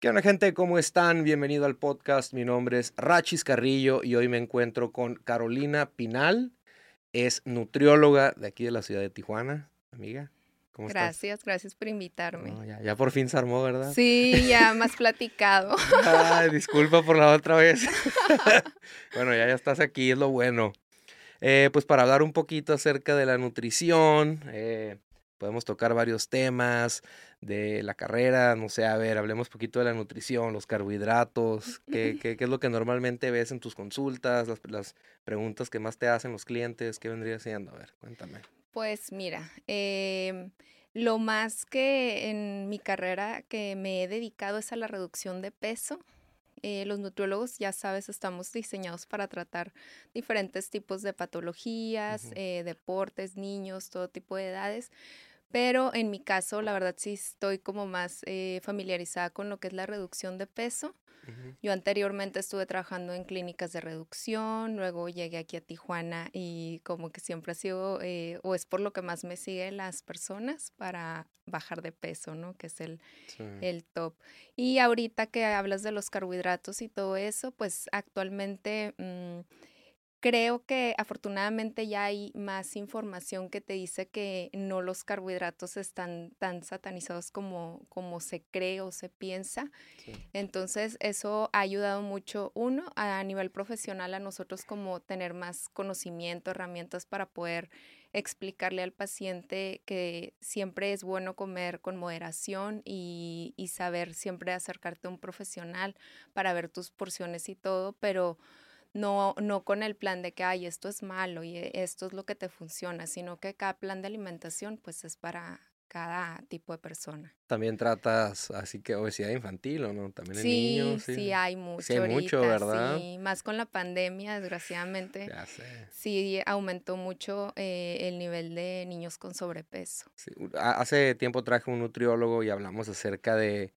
¿Qué onda gente? ¿Cómo están? Bienvenido al podcast. Mi nombre es Rachis Carrillo y hoy me encuentro con Carolina Pinal. Es nutrióloga de aquí de la ciudad de Tijuana. Amiga, ¿cómo gracias, estás? Gracias por invitarme. ya, ya, por fin se armó, ¿verdad? Sí, ya más platicado. Ay, disculpa por la otra vez. bueno, ya, ya estás aquí, es lo bueno. Eh, pues para hablar un poquito acerca de la nutrición, eh, podemos tocar varios temas de la carrera, no sé, a ver, hablemos un poquito de la nutrición, los carbohidratos, qué, qué, qué es lo que normalmente ves en tus consultas, las, las, preguntas que más te hacen los clientes, qué vendría siendo, a ver, cuéntame. Pues mira, eh, lo más que en mi carrera que me he dedicado es a la reducción de peso. Eh, los nutriólogos, ya sabes, estamos diseñados para tratar diferentes tipos de patologías, uh -huh. eh, deportes, niños, todo tipo de edades. Pero en mi caso, la verdad sí estoy como más eh, familiarizada con lo que es la reducción de peso. Uh -huh. Yo anteriormente estuve trabajando en clínicas de reducción, luego llegué aquí a Tijuana y como que siempre ha sido, eh, o es por lo que más me siguen las personas para bajar de peso, ¿no? Que es el, sí. el top. Y ahorita que hablas de los carbohidratos y todo eso, pues actualmente... Mmm, Creo que afortunadamente ya hay más información que te dice que no los carbohidratos están tan satanizados como, como se cree o se piensa. Sí. Entonces eso ha ayudado mucho, uno, a nivel profesional a nosotros como tener más conocimiento, herramientas para poder explicarle al paciente que siempre es bueno comer con moderación y, y saber siempre acercarte a un profesional para ver tus porciones y todo, pero no, no con el plan de que, ay, esto es malo y eh, esto es lo que te funciona, sino que cada plan de alimentación pues es para cada tipo de persona. También tratas así que obesidad infantil o no, también sí, en niños. Sí, sí hay mucho. Sí hay ahorita, mucho, ¿verdad? Sí, más con la pandemia, desgraciadamente. Ya sé. Sí aumentó mucho eh, el nivel de niños con sobrepeso. Sí. Hace tiempo traje un nutriólogo y hablamos acerca de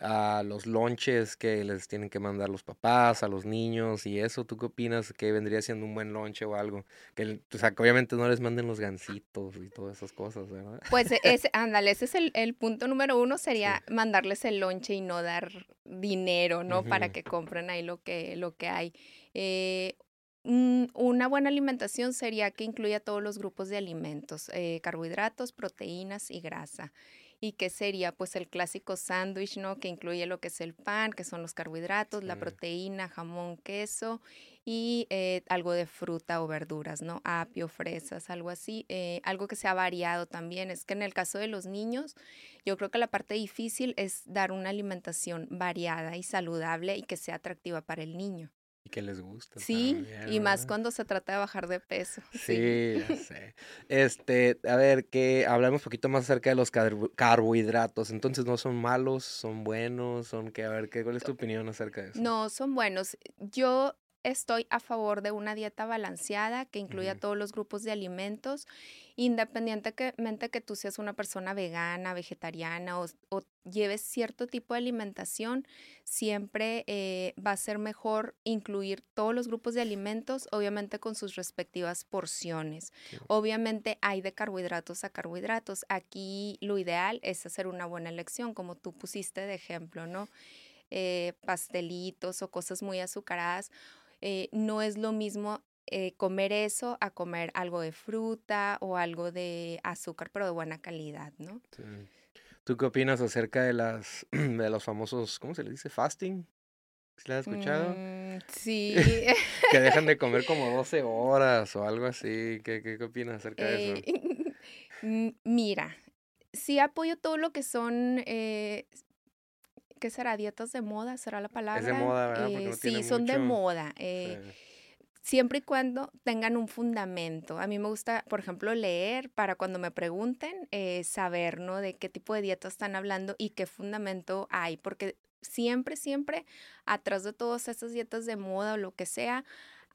a los lonches que les tienen que mandar los papás, a los niños y eso, ¿tú qué opinas? que vendría siendo un buen lonche o algo? Que, o sea, que obviamente no les manden los gancitos y todas esas cosas, ¿verdad? Pues ese, ándale, ese es el, el, punto número uno, sería sí. mandarles el lonche y no dar dinero, ¿no? Uh -huh. Para que compren ahí lo que, lo que hay. Eh, una buena alimentación sería que incluya todos los grupos de alimentos, eh, carbohidratos, proteínas y grasa. ¿Y qué sería? Pues el clásico sándwich, ¿no? Que incluye lo que es el pan, que son los carbohidratos, sí. la proteína, jamón, queso y eh, algo de fruta o verduras, ¿no? Apio, fresas, algo así. Eh, algo que sea variado también. Es que en el caso de los niños, yo creo que la parte difícil es dar una alimentación variada y saludable y que sea atractiva para el niño. Y que les gusta. Sí, también, y más cuando se trata de bajar de peso. Sí, sí. ya sé. Este, a ver, que hablamos un poquito más acerca de los carbo carbohidratos. Entonces, ¿no son malos? ¿Son buenos? ¿Son qué? A ver, ¿qué, ¿cuál es tu opinión acerca de eso? No, son buenos. Yo estoy a favor de una dieta balanceada que incluya uh -huh. todos los grupos de alimentos, independientemente que tú seas una persona vegana, vegetariana o, o lleves cierto tipo de alimentación, siempre eh, va a ser mejor incluir todos los grupos de alimentos, obviamente con sus respectivas porciones. Sí. Obviamente hay de carbohidratos a carbohidratos. Aquí lo ideal es hacer una buena elección, como tú pusiste de ejemplo, ¿no? Eh, pastelitos o cosas muy azucaradas eh, no es lo mismo eh, comer eso a comer algo de fruta o algo de azúcar, pero de buena calidad, ¿no? Sí. ¿Tú qué opinas acerca de las de los famosos, ¿cómo se le dice? Fasting. ¿Sí la has escuchado? Mm, sí. que dejan de comer como 12 horas o algo así. ¿Qué, qué, qué opinas acerca eh, de eso? Mira, sí apoyo todo lo que son eh, ¿qué será? ¿Dietas de moda? ¿Será la palabra? Es de moda, ¿verdad? Eh, no sí, son mucho... de moda. Eh, sí. Siempre y cuando tengan un fundamento. A mí me gusta, por ejemplo, leer para cuando me pregunten, eh, saber, ¿no? De qué tipo de dieta están hablando y qué fundamento hay. Porque siempre, siempre, atrás de todas estas dietas de moda o lo que sea,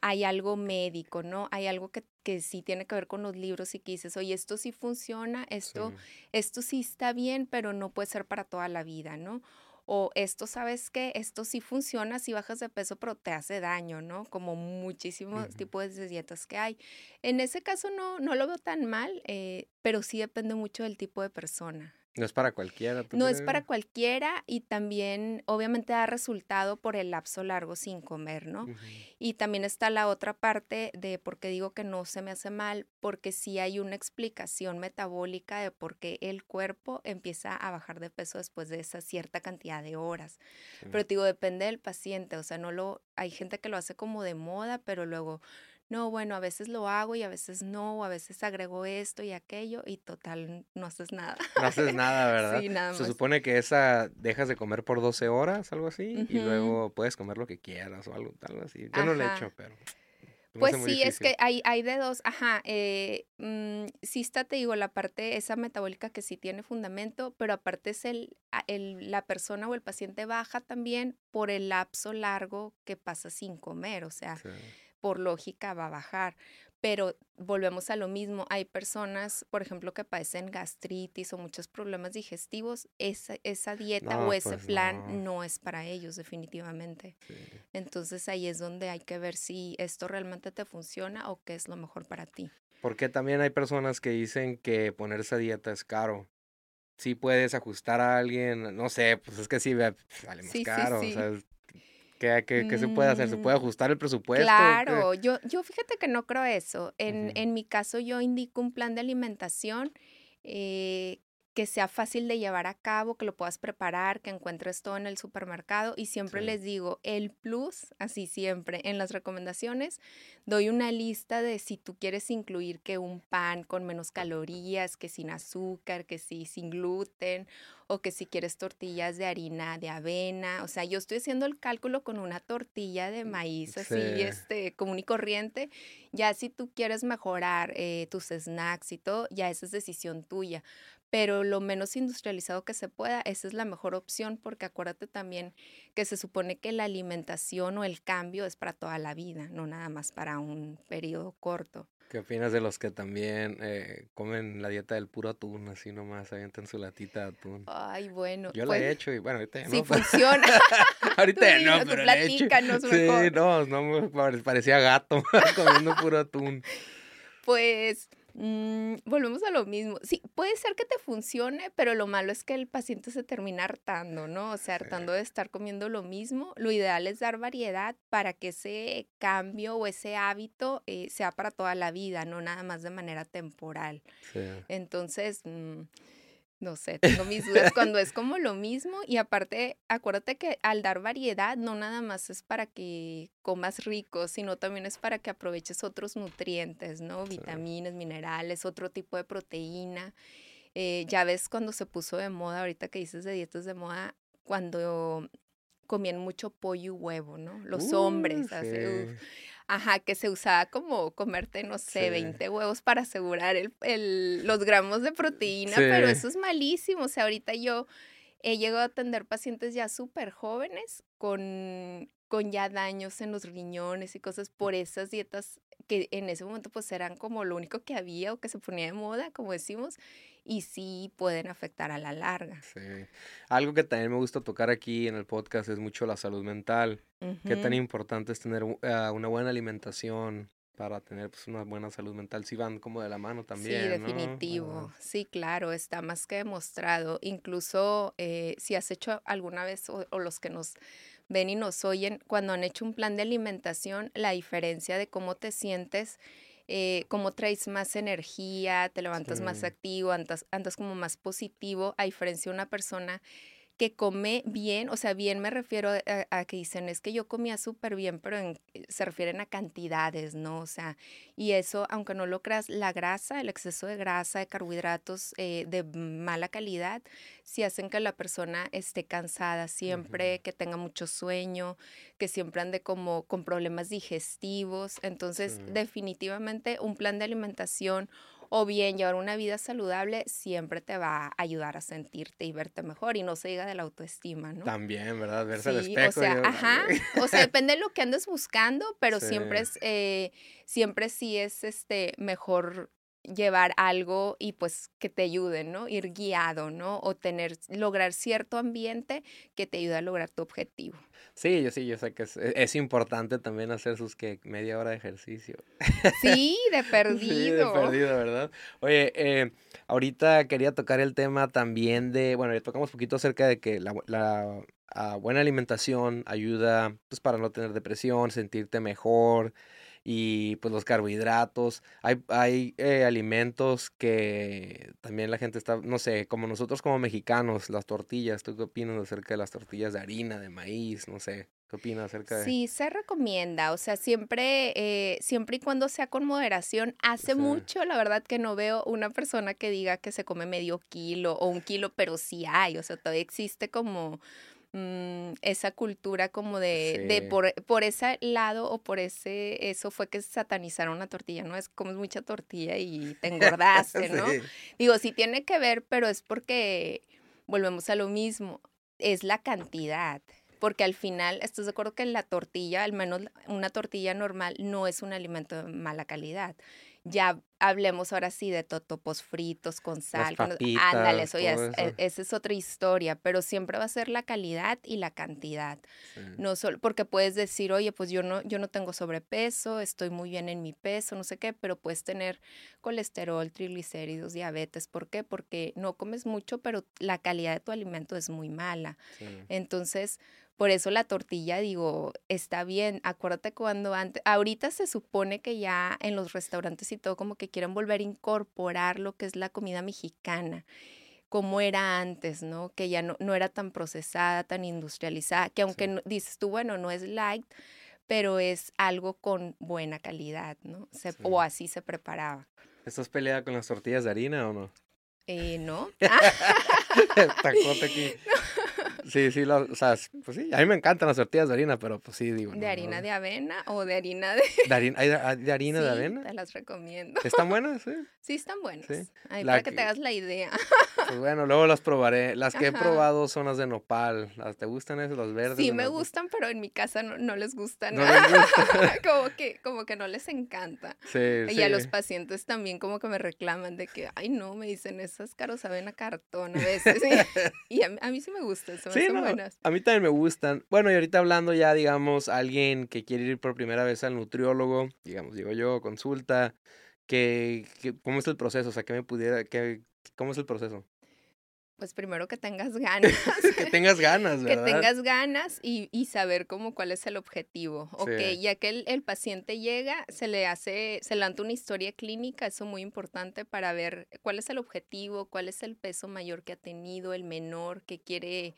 hay algo médico, ¿no? Hay algo que, que sí tiene que ver con los libros y que dices, oye, esto sí funciona, esto, sí. esto sí está bien, pero no puede ser para toda la vida, ¿no? O esto, ¿sabes qué? Esto sí funciona si bajas de peso, pero te hace daño, ¿no? Como muchísimos uh -huh. tipos de dietas que hay. En ese caso no, no lo veo tan mal, eh, pero sí depende mucho del tipo de persona. No es para cualquiera. No es para cualquiera y también obviamente da resultado por el lapso largo sin comer, ¿no? Y también está la otra parte de por qué digo que no se me hace mal, porque sí hay una explicación metabólica de por qué el cuerpo empieza a bajar de peso después de esa cierta cantidad de horas. Pero te digo, depende del paciente, o sea, no lo, hay gente que lo hace como de moda, pero luego no, bueno, a veces lo hago y a veces no, a veces agrego esto y aquello y total no haces nada. No haces nada, ¿verdad? Sí, nada más. Se supone que esa dejas de comer por 12 horas, algo así, y luego puedes comer lo que quieras o algo, tal así. Yo no lo he hecho, pero... Pues sí, es que hay, hay de dos, ajá, eh, mm, sí está, te digo, la parte esa metabólica que sí tiene fundamento, pero aparte es el, el, la persona o el paciente baja también por el lapso largo que pasa sin comer, o sea, por lógica va a bajar. Pero volvemos a lo mismo, hay personas, por ejemplo, que padecen gastritis o muchos problemas digestivos, esa, esa dieta o ese pues plan no. es para ellos definitivamente. Entonces ahí es donde hay que ver si esto realmente te funciona o qué es lo mejor para ti. Porque también hay personas que dicen que ponerse dieta es caro. Si puedes ajustar a alguien, no sé, pues es que sí, vale más caro. O sea, ¿Qué, se puede hacer? ¿Se puede mm, ajustar el presupuesto? Claro, yo, yo fíjate que no creo eso. En, en mi caso yo indico un plan de alimentación eh, que sea fácil de llevar a cabo, que lo puedas preparar, que encuentres todo en el supermercado y siempre les digo, el plus, así siempre, en las recomendaciones, doy una lista de si tú quieres incluir que un pan con menos calorías, que sin azúcar, que sí, sin gluten, o que si quieres tortillas de harina de avena, o sea, yo estoy haciendo el cálculo con una tortilla de maíz así, este, común y corriente, ya si tú quieres mejorar eh, tus snacks y todo, ya esa es decisión tuya, pero lo menos industrializado que se pueda, esa es la mejor opción porque acuérdate también que se supone que la alimentación o el cambio es para toda la vida, no nada más para un periodo corto. ¿Qué opinas de los que también eh, comen la dieta del puro atún, así nomás, avientan su latita de atún? Ay, bueno. Yo la he pues hecho y bueno, ahorita ya no. Sí funciona. ahorita ya no, pero la he hecho. Sí, no, parecía gato comiendo puro atún. Pues Mm, volvemos a lo mismo. Sí, puede ser que te funcione, pero lo malo es que el paciente se termina hartando, ¿no? O sea, hartando de estar comiendo lo mismo. Lo ideal es dar variedad para que ese cambio o ese hábito eh, sea para toda la vida, no nada más de manera temporal. Entonces, mm, no sé, tengo mis dudas cuando es como lo mismo y aparte, acuérdate que al dar variedad no nada más es para que comas rico, sino también es para que aproveches otros nutrientes, ¿no? Vitaminas, minerales, otro tipo de proteína. Eh, ya ves cuando se puso de moda, ahorita que dices de dietas de moda, cuando comían mucho pollo y huevo, ¿no? Los hombres, así, Ajá, que se usaba como comerte, no sé, 20 huevos para asegurar el, los gramos de proteína, pero eso es malísimo. O sea, ahorita yo he llegado a atender pacientes ya súper jóvenes con, con ya daños en los riñones y cosas por esas dietas que en ese momento pues eran como lo único que había o que se ponía de moda, como decimos, y sí pueden afectar a la larga. Sí. Algo que también me gusta tocar aquí en el podcast es mucho la salud mental. Qué tan importante es tener ah, una buena alimentación para tener pues, una buena salud mental. Si van como de la mano también. Sí, definitivo. Sí, claro, está más que demostrado. Incluso eh, si has hecho alguna vez, o, o los que nos ven y nos oyen, cuando han hecho un plan de alimentación, la diferencia de cómo te sientes eh, cómo traes más energía, te levantas más activo, andas, andas como más positivo, a diferencia de una persona que come bien, o sea, bien me refiero a, que dicen, es que yo comía súper bien, pero eh, se refieren a cantidades, ¿no? O sea, y eso, aunque no lo creas, la grasa, el exceso de grasa, de carbohidratos eh, de mala calidad, sí hacen que la persona esté cansada siempre, que tenga mucho sueño, que siempre ande como con problemas digestivos. Entonces, definitivamente un plan de alimentación o bien llevar una vida saludable siempre te va a ayudar a sentirte y verte mejor y no se diga de la autoestima, ¿no? También, ¿verdad? Verse al espejo. O sea, ajá, o sea, depende de lo que andes buscando, pero siempre es, eh, siempre sí es este mejor llevar algo y pues que te ayude, ¿no? Ir guiado, ¿no? O tener, lograr cierto ambiente que te ayude a lograr tu objetivo. Sí, yo sí, yo sé que es, e, es importante también hacer sus que media hora de ejercicio. Sí, de perdido. Sí, de perdido, ¿verdad? Oye, eh, ahorita quería tocar el tema también de, bueno, ya tocamos un poquito acerca de que la, la ah, buena alimentación ayuda pues para no tener depresión, sentirte mejor, y pues los carbohidratos. Hay, hay eh, alimentos que también la gente está, no sé, como nosotros como mexicanos, las tortillas. ¿Tú qué opinas acerca de las tortillas de harina, de maíz? No sé. ¿Qué opinas acerca de...? Sí, se recomienda, o sea, siempre, eh, siempre y cuando sea con moderación. Hace mucho, la verdad, que no veo una persona que diga que se come medio kilo o un kilo, pero sí hay, o sea, todavía existe como Mm, esa cultura como de, de por, por, ese lado o por ese, eso fue que satanizaron la tortilla, ¿no? Es como es mucha tortilla y te engordaste, ¿no? Digo, sí tiene que ver, pero es porque volvemos a lo mismo, es la cantidad. Porque al final, ¿estás de acuerdo que la tortilla, al menos una tortilla normal, no es un alimento de mala calidad? Ya hablemos ahora sí de totopos fritos con sal. ándale, eso ya es, e, esa es otra historia, pero siempre va a ser la calidad y la cantidad. No solo, porque puedes decir, oye, pues yo no, yo no tengo sobrepeso, estoy muy bien en mi peso, no sé qué, pero puedes tener colesterol, triglicéridos, diabetes. ¿Por qué? Porque no comes mucho, pero la calidad de tu alimento es muy mala. Entonces, por eso la tortilla, digo, está bien. Acuérdate cuando antes, ahorita se supone que ya en los restaurantes y todo como que quieren volver a incorporar lo que es la comida mexicana como era antes, ¿no? Que ya no, no era tan procesada, tan industrializada, que aunque dices tú, bueno, no es light, pero es algo con buena calidad, ¿no? O así se preparaba. ¿Estás peleada con las tortillas de harina o no? Eh, no. Tacote aquí. Sí, sí, o sea, pues sí, a mí me encantan las tortillas de harina, pero pues sí, digo. ¿De harina de avena o de harina de...? ¿De harina, ¿hay de, harina de avena? te las recomiendo. ¿Están buenas? Sí. Sí, están buenas. Sí. Ahí para que, te hagas la idea. Pues bueno, luego las probaré. Las que he probado son las de nopal. ¿Te gustan esas, las verdes? Sí, me gustan, pero en mi casa no, les gustan. No les gusta. como, que, como que no les encanta. Sí, y a los pacientes también como que me reclaman de que, ay, no, me dicen, esas caros saben a cartón a veces. y a, mí sí me gustan, son, sí, buenas. A mí también me gustan. Bueno, y ahorita hablando ya, digamos, alguien que quiere ir por primera vez al nutriólogo, digamos, digo yo, consulta, que, ¿cómo es el proceso? O sea, ¿qué me pudiera, que, ¿cómo es el proceso? pues primero que tengas ganas. que tengas ganas, ¿verdad? Que tengas ganas y, y, saber cómo cuál es el objetivo. Ok, ya que el, el, paciente llega, se le hace, se levanta una historia clínica, eso es muy importante para ver cuál es el objetivo, cuál es el peso mayor que ha tenido, el menor que quiere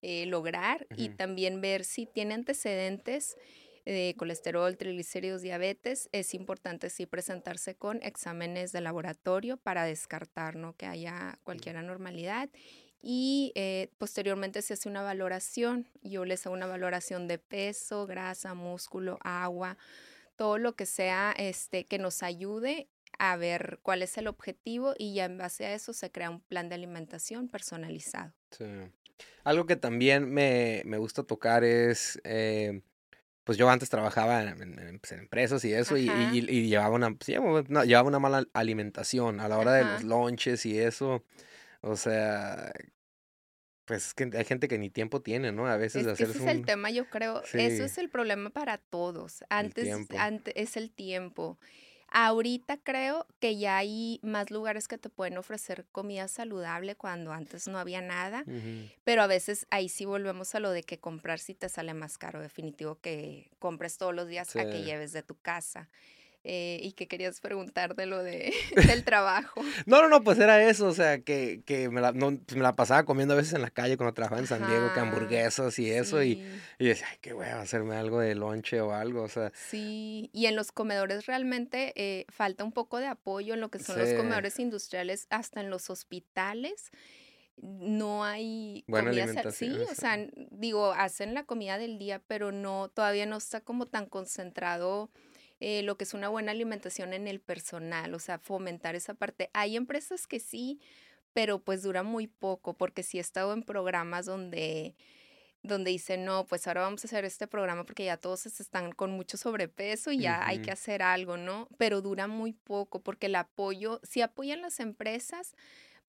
eh, lograr y también ver si tiene antecedentes de colesterol, triglicéridos, diabetes, es importante sí presentarse con exámenes de laboratorio para descartar ¿no? que haya cualquier anormalidad. Y eh, posteriormente se hace una valoración. Yo les hago una valoración de peso, grasa, músculo, agua, todo lo que sea este, que nos ayude a ver cuál es el objetivo y ya en base a eso se crea un plan de alimentación personalizado. Sí. Algo que también me, me gusta tocar es eh, pues yo antes trabajaba en, pues, empresas y eso, y, llevaba una, pues, llevaba una mala alimentación a la hora de los lunches y eso. O sea, pues es que hay gente que ni tiempo tiene, ¿no? A veces de hacer Ese es el tema, yo creo. Eso es el problema para todos. Antes, antes es el tiempo. Ahorita creo que ya hay más lugares que te pueden ofrecer comida saludable cuando antes no había nada, pero a veces ahí sí volvemos a lo de que comprar si te sale más caro, definitivo que compres todos los días a que lleves de tu casa. Eh, y que querías preguntar de lo de, del trabajo. no, no, no, pues era eso, o sea, que, que me, la, pues me la pasaba comiendo a veces en la calle cuando trabajaba en San Diego, que hamburguesas y eso, y, y, decía, ay, qué a hacerme algo de lonche o algo, o sea. Sí, y en los comedores realmente eh, falta un poco de apoyo en lo que son los comedores industriales, hasta en los hospitales no hay Buena comida sí, o sea, digo, hacen la comida del día, pero no, todavía no está como tan concentrado eh, lo que es una buena alimentación en el personal, o sea, fomentar esa parte. Hay empresas que sí, pero pues dura muy poco, porque sí he estado en programas donde donde dice, no, pues ahora vamos a hacer este programa porque ya todos están con mucho sobrepeso y ya hay que hacer algo, ¿no? Pero dura muy poco porque el apoyo, si apoyan las empresas,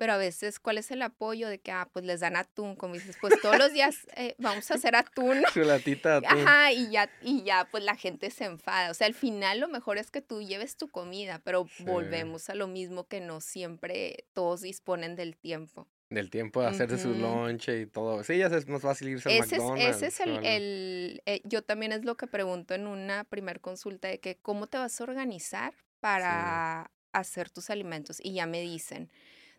pero a veces, ¿cuál es el apoyo de que, ah, pues les dan atún? Como dices, pues todos los días eh, vamos a hacer atún. Chulatita atún. Ajá, y ya, y ya, pues la gente se enfada. O sea, al final lo mejor es que tú lleves tu comida, pero volvemos a lo mismo que no siempre todos disponen del tiempo. Del tiempo de hacerse su lonche y todo. Sí, ya es más fácil irse al ese McDonald's. Es, ese es el, el eh, yo también es lo que pregunto en una primer consulta de que cómo te vas a organizar para hacer tus alimentos. Y ya me dicen,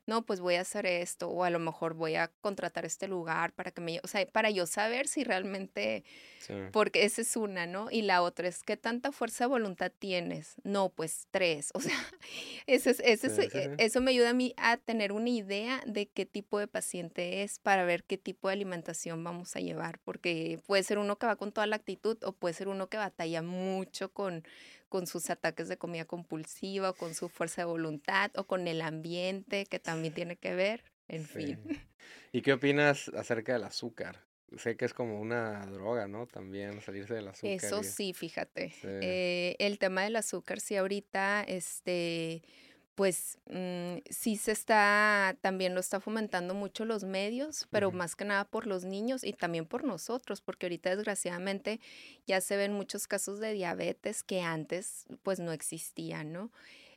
no, pues voy a hacer esto o a lo mejor voy a contratar este lugar para que me, o sea, para yo saber si realmente, porque esa es una, ¿no? Y la otra es, ¿qué tanta fuerza de voluntad tienes? No, pues tres, o sea, eso, es, eso, eh, eso me ayuda a mí a tener una idea de qué tipo de paciente es para ver qué tipo de alimentación vamos a llevar, porque puede ser uno que va con toda la actitud o puede ser uno que batalla mucho con con sus ataques de comida compulsiva, o con su fuerza de voluntad, o con el ambiente, que también tiene que ver, en fin. ¿Y qué opinas acerca del azúcar? Sé que es como una droga, ¿no? También salirse del azúcar. Eso sí, fíjate. Eh, el tema del azúcar, sí, ahorita, este pues mm, sí se está, también lo está fomentando mucho los medios, pero más que nada por los niños y también por nosotros, porque ahorita desgraciadamente ya se ven muchos casos de diabetes que antes pues no existían, ¿no?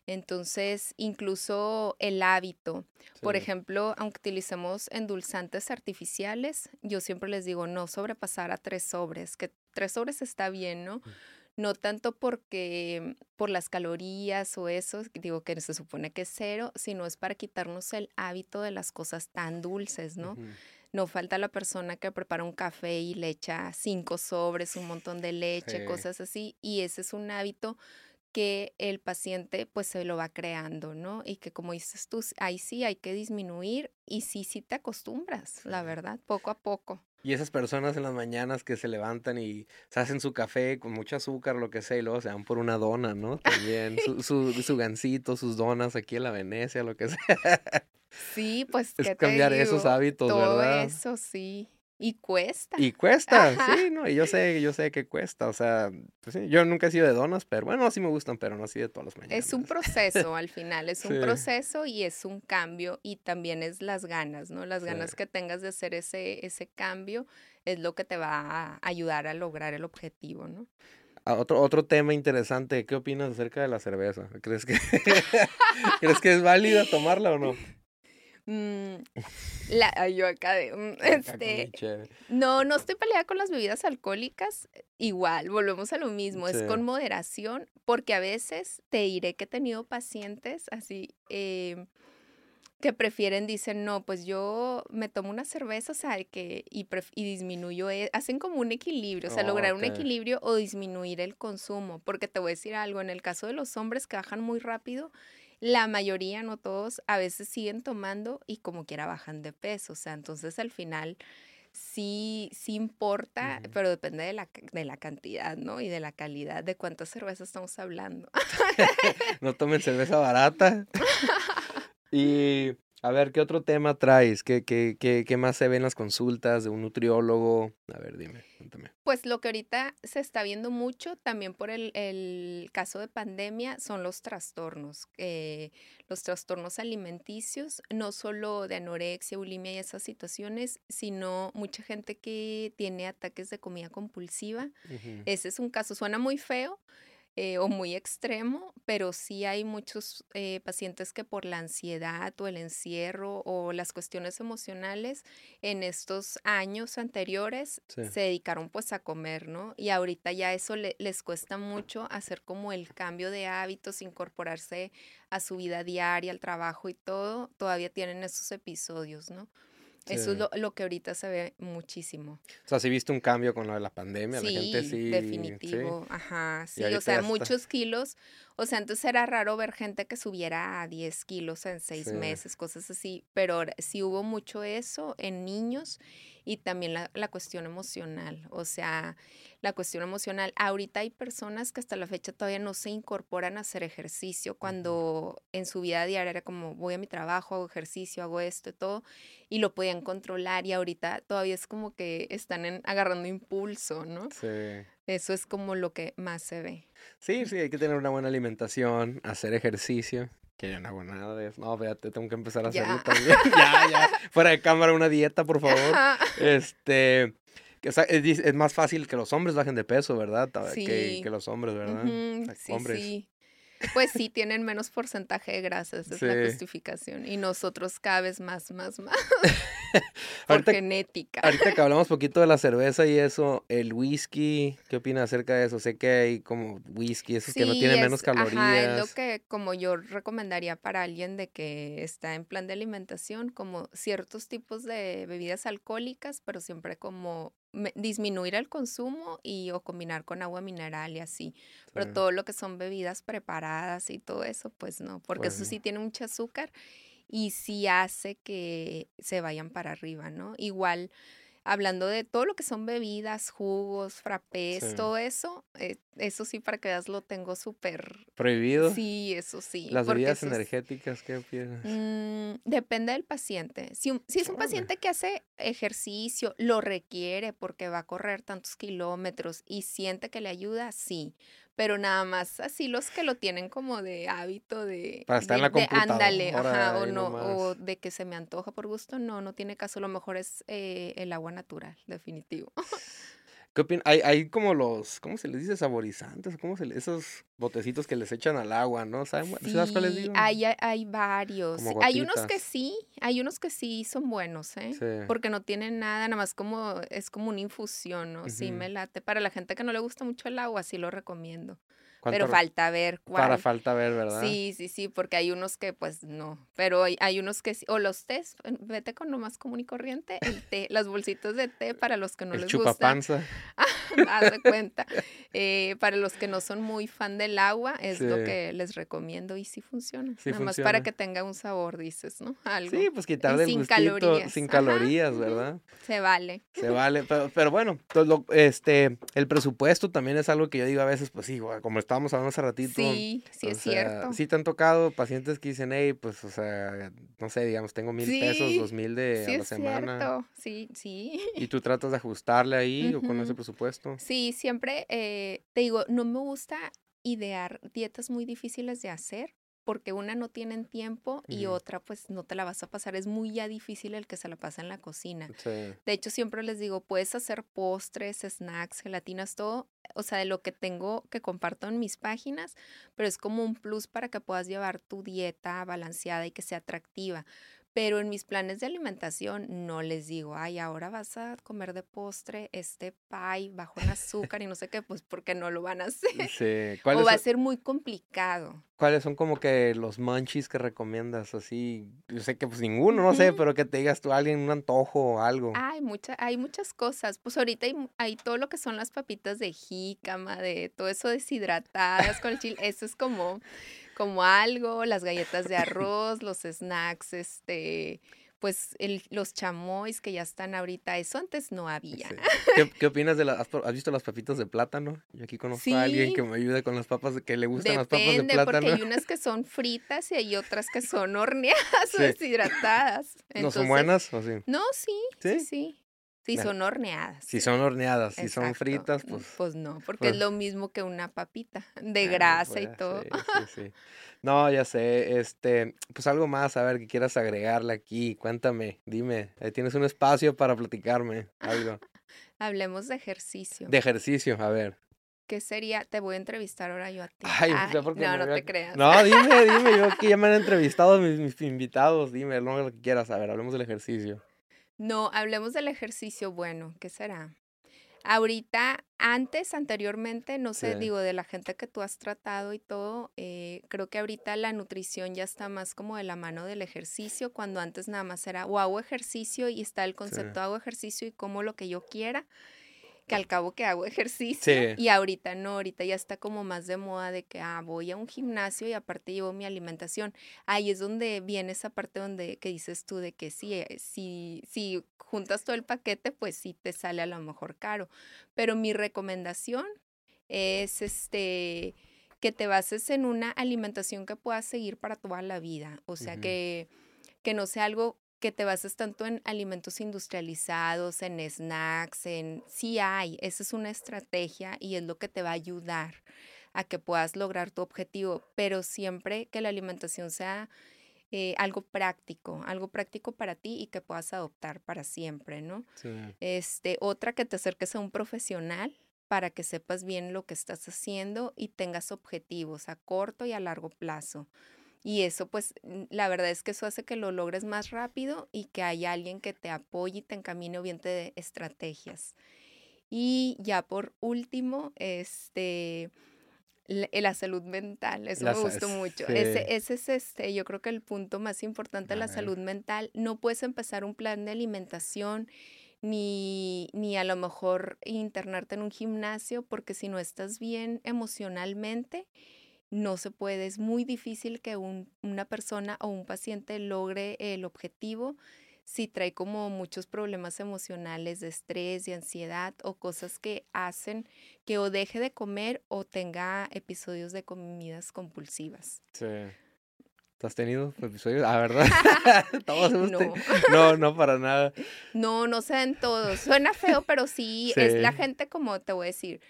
Entonces, incluso el hábito. Por ejemplo, aunque utilicemos endulzantes artificiales, yo siempre les digo no sobrepasar a tres sobres, que tres sobres está bien, ¿no? No tanto porque por las calorías o eso, digo que se supone que es cero, sino es para quitarnos el hábito de las cosas tan dulces, ¿no? No falta la persona que prepara un café y le echa cinco sobres, un montón de leche, cosas así, y ese es un hábito que el paciente pues se lo va creando, ¿no? Y que como dices tú, ahí sí hay que disminuir y sí, sí te acostumbras, la verdad, poco a poco. Y esas personas en las mañanas que se levantan y se hacen su café con mucho azúcar, lo que sea, y luego se van por una dona, ¿no? También su, su, su gansito, sus donas aquí en la Venecia, lo que sea. Sí, pues. Es cambiar esos hábitos, Todo ¿verdad? Eso sí. Y cuesta. Y cuesta, sí, ¿no? Y yo sé, yo sé que cuesta, o sea, pues sí, yo nunca he sido de donas, pero bueno, sí me gustan, pero no así de todas las mañanas. Es un proceso al final, es un proceso y es un cambio y también es las ganas, ¿no? Las ganas que tengas de hacer ese, ese cambio es lo que te va a ayudar a lograr el objetivo, ¿no? Ah, otro, otro tema interesante, ¿qué opinas acerca de la cerveza? ¿Crees que, ¿crees que es válida tomarla o no? Mm, la, yo acá de, mm, este, no, no estoy peleada con las bebidas alcohólicas, igual, volvemos a lo mismo, es con moderación, porque a veces te diré que he tenido pacientes así, em, que prefieren, dicen, no, pues yo me tomo una cerveza, o sea, que, y, y disminuyo, e, hacen como un equilibrio, o sea, lograr un equilibrio o disminuir el consumo, porque te voy a decir algo, en el caso de los hombres que bajan muy rápido, la mayoría, no todos, a veces siguen tomando y como quiera bajan de peso. O sea, entonces al final sí, sí importa, pero depende de la, de la cantidad, ¿no? Y de la calidad, de cuántas cervezas estamos hablando. no tomen cerveza barata. y a ver, ¿qué otro tema traes? ¿Qué, qué, qué, qué más se ve en las consultas de un nutriólogo? A ver, dime, cuéntame. Pues lo que ahorita se está viendo mucho, también por el, el caso de pandemia, son los trastornos. Eh, los trastornos alimenticios, no solo de anorexia, bulimia y esas situaciones, sino mucha gente que tiene ataques de comida compulsiva. Ese es un caso, suena muy feo, eh, o muy extremo, pero sí hay muchos eh, pacientes que por la ansiedad o el encierro o las cuestiones emocionales en estos años anteriores se dedicaron pues a comer, ¿no? Y ahorita ya eso les cuesta mucho hacer como el cambio de hábitos, incorporarse a su vida diaria, al trabajo y todo, todavía tienen esos episodios, ¿no? Eso es lo, que ahorita se ve muchísimo. O sea, ¿sí viste un cambio con lo de la pandemia? Sí, la gente sí. definitivo. Ajá, sí. O sea, muchos kilos. O sea, entonces era raro ver gente que subiera a 10 kilos en seis Sí. meses, cosas así, pero sí hubo mucho eso en niños y también la, la cuestión emocional. O sea, la cuestión emocional. Ahorita hay personas que hasta la fecha todavía no se incorporan a hacer ejercicio cuando en su vida diaria era como voy a mi trabajo, hago ejercicio, hago esto y todo, y lo podían controlar y ahorita todavía es como que están en- agarrando impulso, ¿no? Sí. Eso es como lo que más se ve. Sí, sí, hay que tener una buena alimentación, hacer ejercicio. Que yo no hago nada de eso. No, espérate, tengo que empezar a hacerlo Ya. también. ya, ya. Fuera de cámara, una dieta, por favor. Este. que, o sea, es, más fácil que los hombres bajen de peso, ¿verdad? Que, los hombres, ¿verdad? O sea, sí, hombres. sí. Pues sí, tienen menos porcentaje de grasas, es la Sí. justificación. Y nosotros cada vez más, más, más. Por Ahorita- genética. Ahorita que hablamos poquito de la cerveza y eso, el whisky, ¿qué opinas acerca de eso? Sé que hay como whisky, esos que no Sí, tienen menos es- Ajá, es calorías. lo que como yo recomendaría para alguien de que está en plan de alimentación, como ciertos tipos de bebidas alcohólicas, pero siempre como me- disminuir el consumo y o combinar con agua mineral y así. Pero todo lo que son bebidas preparadas y todo eso, pues no, porque Pues eso no. sí tiene mucho azúcar y sí hace que se vayan para arriba, ¿no? Igual, hablando de todo lo que son bebidas, jugos, frappés, Sí. todo eso, eh, eso sí para que veas lo tengo súper... ¿Prohibido? Sí, eso sí. Las bebidas es- energéticas, ¿qué opinas? Mm, depende del paciente. Si, es un paciente que hace ejercicio, lo requiere porque va a correr tantos kilómetros y siente que le ayuda, sí. Pero nada más así los que lo tienen como de hábito de... Para estar en de- la de ándale, ajá, o no, o de que se me antoja por gusto, no, no tiene caso. Lo mejor es eh, el agua natural, definitivo. ¿Qué opinas? Hay, hay como los, ¿cómo se les dice? Saborizantes, ¿cómo se le- Esos botecitos que les echan al agua, ¿no? ¿Saben, cu- ¿Sabes cuáles Sí, digo? hay, hay- hay varios. Hay unos que sí, hay unos que sí son buenos, ¿eh? Sí. Porque no tienen nada, nada más como, es como una infusión, ¿no? Sí, Ujú. me late. Para la gente que no le gusta mucho el agua, sí lo recomiendo. ¿Cuánto Pero falta ver Para cuál. falta ver, ¿verdad? Sí, sí, sí, porque hay unos que pues no, pero hay, hay unos que sí, o los tés, vete con lo más común y corriente, el té, las bolsitas de té para los que no El les gusta, chupapanza. haz de cuenta. Eh, para los que no son muy fan del agua, es lo que les recomiendo y sí funciona. Sí Nada más para que tenga un sabor, dices, ¿no? Algo. Sí, pues quitarle el sin gustito, calorías. sin calorías. ¿verdad? Se vale. Se vale, pero, pero bueno, lo- este, el presupuesto también es algo que yo digo a veces, pues sí, como estábamos hablando hace ratito. Sí, sí es sea, cierto. Sí te han tocado pacientes que dicen, hey, pues, o sea, no sé, digamos, tengo mil pesos, dos mil de Sí a la es semana. cierto. Sí, sí. Y tú tratas de ajustarle ahí o con ese Ujú. Sí, siempre eh, te digo, no me gusta idear dietas muy difíciles de hacer porque una no tienen tiempo y otra pues no te la vas a pasar. Es muy ya difícil el que se la pasa en la cocina. Sí. De hecho, siempre les digo, puedes hacer postres, snacks, gelatinas, todo, o sea, de lo que tengo que comparto en mis páginas, pero es como un plus para que puedas llevar tu dieta balanceada y que sea atractiva. Pero en mis planes de alimentación no les digo, ay, ahora vas a comer de postre este pie bajo en azúcar y no sé qué, pues porque no lo van a hacer. Sí. O ¿Cuáles, va a ser muy complicado. cuáles son como que los munchies que recomiendas? Así, yo sé que pues ninguno, no sé, pero que te digas tú a alguien un antojo o algo. Hay, mucha, hay muchas cosas. Pues ahorita hay, hay todo lo que son las papitas de jícama, de todo eso deshidratadas con el chile. Eso es como, como algo, las galletas de arroz, los snacks, este, pues el- los chamois que ya están ahorita. Eso antes no había. Sí. ¿Qué, qué opinas de las, has, visto las papitas de plátano? Yo aquí conozco a alguien que me ayude con las papas, que le gustan las papas de Depende, porque plátano. hay unas que son fritas y hay otras que son horneadas o deshidratadas. ¿No son buenas o sí? No, sí, ¿Sí? sí, Sí, Nah. son horneadas. Si son horneadas, si son fritas, Mm, pues... Pues no, porque pues- es lo mismo que una papita de ah, no, grasa y pues, todo. Sí, sí, sí. No, ya sé, este, pues algo más, a ver, que quieras agregarle aquí, cuéntame, dime, tienes un espacio para platicarme, algo. Hablemos de ejercicio. De ejercicio, a ver. ¿Qué sería? Te voy a entrevistar ahora yo a ti. Ay, Ay, no, no había- te creas. No, dime, dime, yo aquí ya me han entrevistado mis, mis invitados, dime, lo que quieras, a ver, hablemos del ejercicio. No, hablemos del ejercicio bueno. ¿Qué será? Ahorita, antes, anteriormente, no sé, Sí. digo, de la gente que tú has tratado y todo, eh, creo que ahorita la nutrición ya está más como de la mano del ejercicio, cuando antes nada más era o hago ejercicio y está el concepto hago ejercicio y como lo que yo quiera. Que al cabo que hago ejercicio y ahorita no, ahorita ya está como más de moda de que ah, voy a un gimnasio y aparte llevo mi alimentación. Ahí es donde viene esa parte donde que dices tú de que sí, eh, si, si juntas todo el paquete, pues sí te sale a lo mejor caro. Pero mi recomendación es este que te bases en una alimentación que puedas seguir para toda la vida. O sea, que, que no sea algo que te bases tanto en alimentos industrializados, en snacks, en... Sí hay, esa es una estrategia y es lo que te va a ayudar a que puedas lograr tu objetivo, pero siempre que la alimentación sea eh, algo práctico, algo práctico para ti y que puedas adoptar para siempre, ¿no? Este, otra que te acerques a un profesional para que sepas bien lo que estás haciendo y tengas objetivos a corto y a largo plazo. Y eso, pues, la verdad es que eso hace que lo logres más rápido y que haya alguien que te apoye y te encamine o bien te dé estrategias. Y ya por último, este, la, salud mental, eso me gustó mucho. Ese, ese, es este, yo creo que el punto más importante de la salud mental. No puedes empezar un plan de alimentación ni, ni a lo mejor internarte en un gimnasio, porque si no estás bien emocionalmente, no se puede, es muy difícil que una persona o un paciente logre el objetivo si trae como muchos problemas emocionales de estrés, de ansiedad o cosas que hacen que o deje de comer o tenga episodios de comidas compulsivas. Sí. ¿Tú has tenido episodios? Ah, ¿verdad? no. no, no para nada. No, no sean todos. Suena feo, pero sí, sí, es la gente como te voy a decir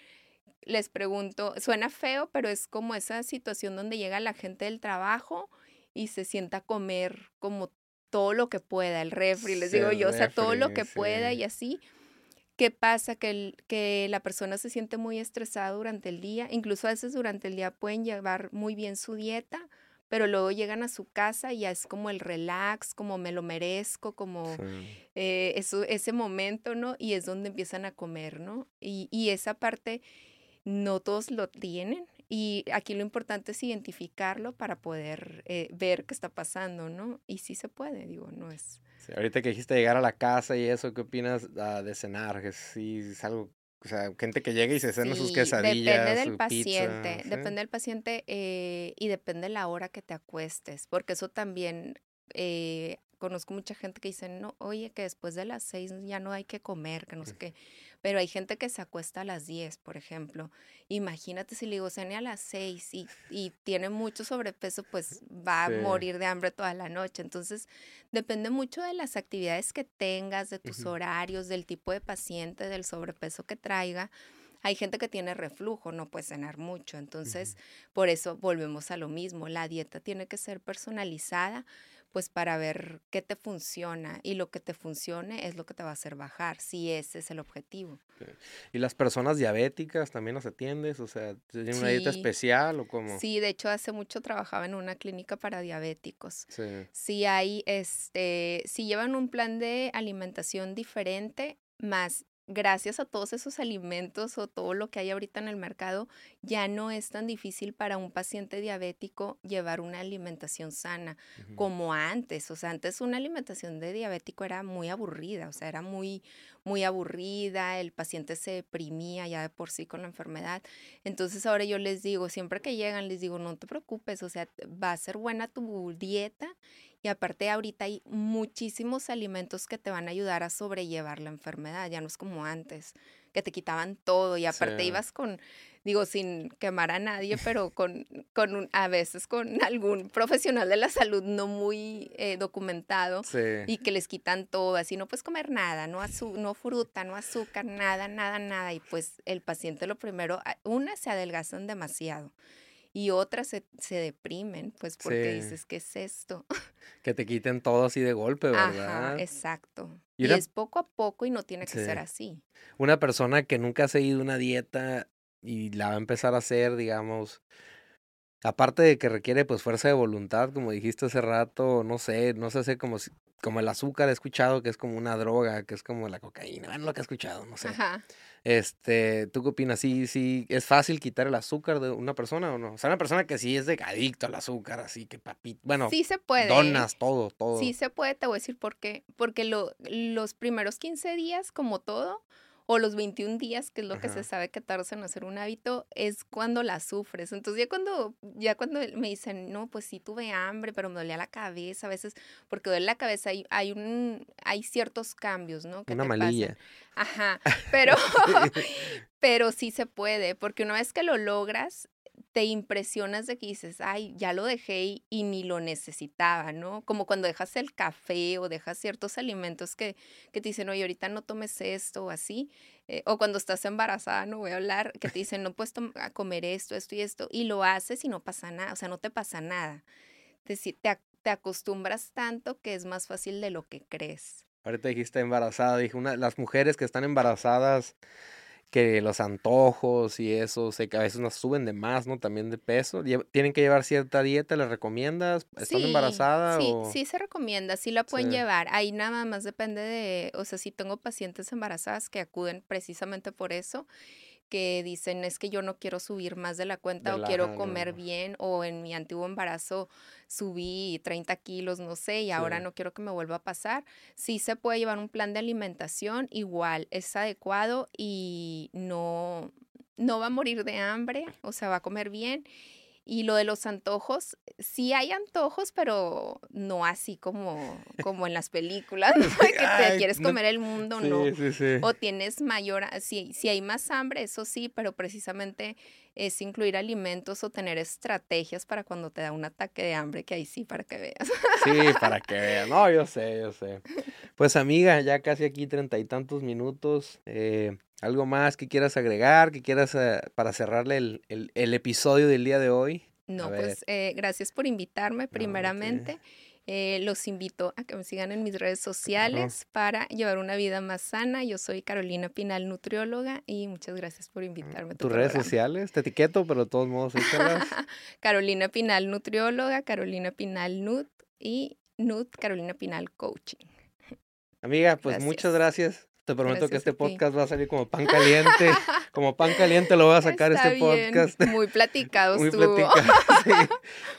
les pregunto, suena feo, pero es como esa situación donde llega la gente del trabajo y se sienta a comer como todo lo que pueda, el refri, les digo yo, o sea, todo lo que pueda y así. ¿Qué pasa? Que, el, que la persona se siente muy estresada durante el día, incluso a veces durante el día pueden llevar muy bien su dieta, pero luego llegan a su casa y ya es como el relax, como me lo merezco, como eh, eso, ese momento, ¿no? Y es donde empiezan a comer, ¿no? Y, y esa parte no todos lo tienen y aquí lo importante es identificarlo para poder eh, ver qué está pasando, ¿no? Y sí se puede, digo, no es... ahorita que dijiste llegar a la casa y eso, ¿qué opinas ah, de cenar? Que sí, es algo, o sea, gente que llega y se cena sus quesadillas, Depende del paciente, depende del paciente eh, y depende de la hora que te acuestes, porque eso también... Eh, conozco mucha gente que dice, no, oye, que después de las seis ya no hay que comer, que no sé qué. Pero hay gente que se acuesta a las 10, por ejemplo. Imagínate si le digo, cene a las 6 y, y tiene mucho sobrepeso, pues va a morir de hambre toda la noche. Entonces, depende mucho de las actividades que tengas, de tus horarios, del tipo de paciente, del sobrepeso que traiga. Hay gente que tiene reflujo, no puede cenar mucho. Entonces, por eso volvemos a lo mismo. La dieta tiene que ser personalizada pues para ver qué te funciona y lo que te funcione es lo que te va a hacer bajar, si ese es el objetivo. ¿Y las personas diabéticas también las atiendes? O sea, ¿tienen una dieta especial o cómo? Sí, de hecho hace mucho trabajaba en una clínica para diabéticos. Sí. Sí hay, este, si llevan un plan de alimentación diferente, más gracias a todos esos alimentos o todo lo que hay ahorita en el mercado, ya no es tan difícil para un paciente diabético llevar una alimentación sana como antes. O sea, antes una alimentación de diabético era muy aburrida, o sea, era muy, muy aburrida, el paciente se deprimía ya de por sí con la enfermedad. Entonces ahora yo les digo, siempre que llegan, les digo, no te preocupes, o sea, va a ser buena tu dieta y aparte ahorita hay muchísimos alimentos que te van a ayudar a sobrellevar la enfermedad, ya no es como antes, que te quitaban todo y aparte ibas con, digo, sin quemar a nadie, pero con, con un, a veces con algún profesional de la salud no muy eh, documentado y que les quitan todo, así no puedes comer nada, no, no fruta, no azúcar, nada, nada, nada. Y pues el paciente lo primero, una se adelgazan demasiado y otras se, se deprimen, pues porque dices, ¿qué es esto? Que te quiten todo así de golpe, ¿verdad? Ajá, exacto. Y, es poco a poco y no tiene que ser así. Una persona que nunca ha seguido una dieta y la va a empezar a hacer, digamos, aparte de que requiere pues fuerza de voluntad, como dijiste hace rato, no sé, no sé, sé como, como el azúcar he escuchado que es como una droga, que es como la cocaína, bueno, lo que he escuchado, no sé. Ajá. Este, ¿tú qué opinas? ¿Sí, sí, es fácil quitar el azúcar de una persona o no? O sea, una persona que sí es de adicto al azúcar, así que papito, bueno, sí se puede. Donas, todo, todo. Sí se puede, te voy a decir por qué. Porque lo, los primeros 15 días, como todo, o los 21 días, que es lo que se sabe que tardas en hacer un hábito, es cuando la sufres. Entonces ya cuando, ya cuando me dicen, no, pues sí tuve hambre, pero me dolía la cabeza a veces, porque duele la cabeza, hay, hay, un, hay ciertos cambios, ¿no? Que una malilla. Ajá, pero, pero sí se puede, porque una vez que lo logras, te impresionas de que dices, ay, ya lo dejé y, ni lo necesitaba, ¿no? Como cuando dejas el café o dejas ciertos alimentos que, que te dicen, oye, ahorita no tomes esto o así. Eh, o cuando estás embarazada, no voy a hablar, que te dicen, no puedes comer esto, esto y esto. Y lo haces y no pasa nada, o sea, no te pasa nada. Te, te, te acostumbras tanto que es más fácil de lo que crees. Ahorita dijiste embarazada, dije, una, las mujeres que están embarazadas que los antojos y eso, sé que a veces nos suben de más, ¿no? También de peso. ¿Tienen que llevar cierta dieta? ¿Les recomiendas? ¿Están embarazadas? Sí, sí se recomienda, sí la pueden llevar. Ahí nada más depende de, o sea, si tengo pacientes embarazadas que acuden precisamente por eso que dicen es que yo no quiero subir más de la cuenta o quiero comer bien o en mi antiguo embarazo subí 30 kilos, no sé, y ahora no quiero que me vuelva a pasar. Sí se puede llevar un plan de alimentación, igual es adecuado y no, no va a morir de hambre, o sea, va a comer bien y lo de los antojos, sí hay antojos, pero no así como, como en las películas, ¿no? que te quieres comer el mundo, no. O tienes mayor, si, si hay más hambre, eso sí, pero precisamente es incluir alimentos o tener estrategias para cuando te da un ataque de hambre, que ahí sí, para que veas. Sí, para que veas. No, yo sé, yo sé. Pues amiga, ya casi aquí treinta y tantos minutos. Eh, ¿Algo más que quieras agregar, que quieras eh, para cerrarle el, el, episodio del día de hoy? No, pues eh, gracias por invitarme primeramente. Eh, los invito a que me sigan en mis redes sociales para llevar una vida más sana. Yo soy Carolina Pinal, nutrióloga, y muchas gracias por invitarme. ¿Tus redes sociales? Te etiqueto, pero de todos modos. Carolina Pinal, nutrióloga, Carolina Pinal, nut, y nut, Carolina Pinal, coaching. Amiga, pues muchas gracias te prometo que este podcast va a salir como pan caliente. como pan caliente lo voy a sacar este podcast. Muy platicado Muy estuvo. Platicado,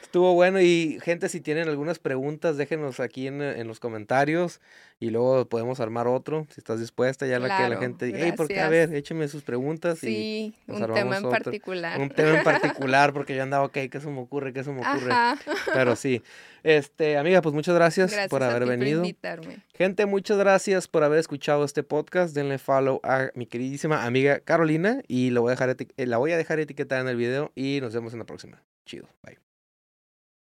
Estuvo bueno y gente, si tienen algunas preguntas, déjenos aquí en, en, los comentarios y luego podemos armar otro, si estás dispuesta, ya la que la gente diga, hey, porque a ver, écheme sus preguntas. Sí, un tema en particular. Un tema en particular, porque yo andaba, ok, ¿qué se me ocurre? ¿Qué se me ocurre? Pero sí. Este, amiga, pues muchas gracias, por haber venido. Gente, muchas gracias por haber escuchado este podcast. Denle follow a mi queridísima amiga Carolina y lo voy a dejar eh, la voy a dejar etiquetada en el video y nos vemos en la próxima. Chido. Bye.